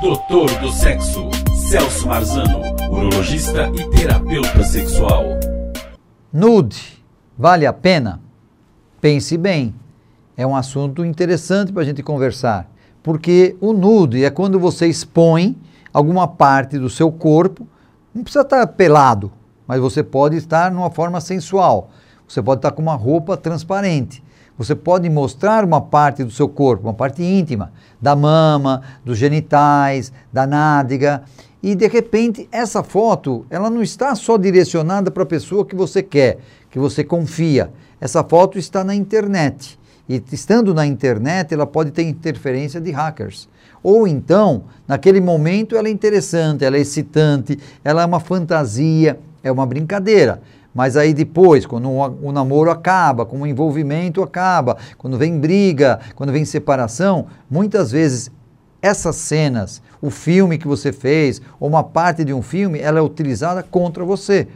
Doutor do Sexo, Celso Marzano, urologista e terapeuta sexual. Nude, vale a pena? Pense bem, é um assunto interessante para a gente conversar, porque o nude é quando você expõe alguma parte do seu corpo, não precisa estar pelado, mas você pode estar numa forma sensual, você pode estar com uma roupa transparente. Você pode mostrar uma parte do seu corpo, uma parte íntima, da mama, dos genitais, da nádega, e de repente essa foto, ela não está só direcionada para a pessoa que você quer, que você confia. Essa foto está na internet. E estando na internet, ela pode ter interferência de hackers. Ou então, naquele momento, ela é interessante, ela é excitante, ela é uma fantasia, é uma brincadeira. Mas aí depois, quando o, namoro acaba, quando o envolvimento acaba, quando vem briga, quando vem separação, muitas vezes essas cenas, o filme que você fez, ou uma parte de um filme, ela é utilizada contra você.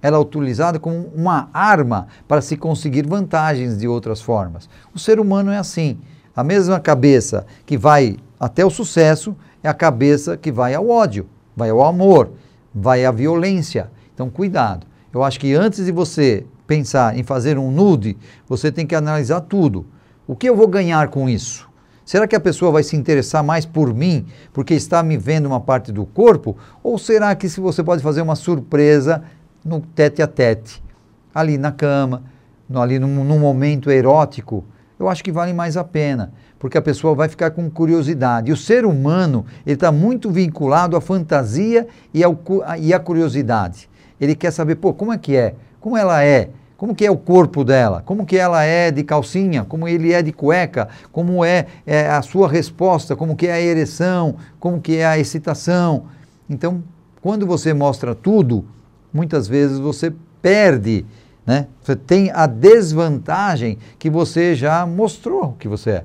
Ela é utilizada como uma arma para se conseguir vantagens de outras formas. O ser humano é assim. A mesma cabeça que vai até o sucesso é a cabeça que vai ao ódio, vai ao amor, vai à violência. Então, cuidado. Eu acho que antes de você pensar em fazer um nude, você tem que analisar tudo. O que eu vou ganhar com isso? Será que a pessoa vai se interessar mais por mim porque está me vendo uma parte do corpo? Ou será que se você pode fazer uma surpresa no tete a tete, ali na cama, no, ali num, num momento erótico? Eu acho que vale mais a pena, porque a pessoa vai ficar com curiosidade. E o ser humano ele está muito vinculado à fantasia e, ao, e à curiosidade. Ele quer saber, pô, como é que é? Como ela é? Como que é o corpo dela? Como que ela é de calcinha? Como ele é de cueca? Como é, é a sua resposta? Como que é a ereção? Como que é a excitação? Então, quando você mostra tudo, muitas vezes você perde, né? Você tem a desvantagem que você já mostrou o que você é.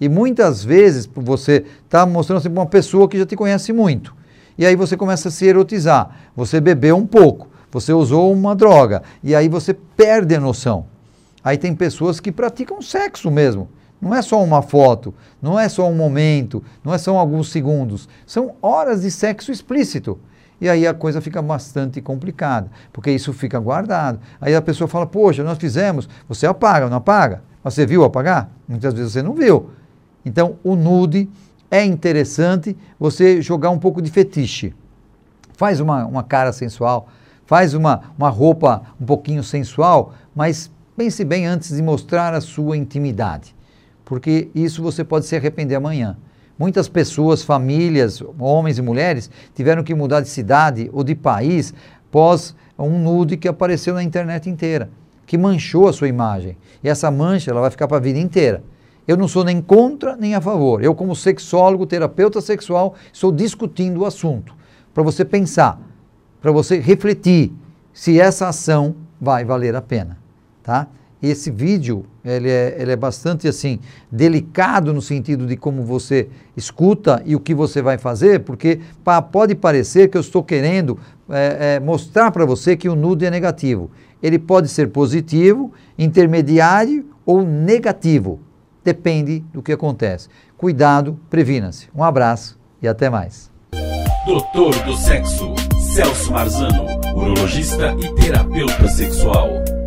E muitas vezes você está mostrando assim para uma pessoa que já te conhece muito. E aí você começa a se erotizar. Você bebeu um pouco você usou uma droga e aí você perde a noção. Aí tem pessoas que praticam sexo mesmo. Não é só uma foto, não é só um momento, não é só alguns segundos. São horas de sexo explícito. E aí a coisa fica bastante complicada, porque isso fica guardado. Aí a pessoa fala: Poxa, nós fizemos, você apaga, não apaga? Você viu apagar? Muitas vezes você não viu. Então, o nude é interessante você jogar um pouco de fetiche. Faz uma, uma cara sensual, faz uma, uma roupa um pouquinho sensual, mas pense bem antes de mostrar a sua intimidade, porque isso você pode se arrepender amanhã. Muitas pessoas, famílias, homens e mulheres, tiveram que mudar de cidade ou de país pós um nude que apareceu na internet inteira, que manchou a sua imagem. E essa mancha ela vai ficar para a vida inteira. Eu não sou nem contra nem a favor. Eu, como sexólogo, terapeuta sexual, estou discutindo o assunto para você pensar para você refletir se essa ação vai valer a pena, tá? Esse vídeo, ele é, ele é bastante assim, delicado no sentido de como você escuta e o que você vai fazer, porque pá, pode parecer que eu estou querendo é, é, mostrar para você que o nude é negativo. Ele pode ser positivo, intermediário ou negativo. Depende do que acontece. Cuidado, previna-se. Um abraço e até mais. Doutor do Sexo Celso Marzano, urologista e terapeuta sexual.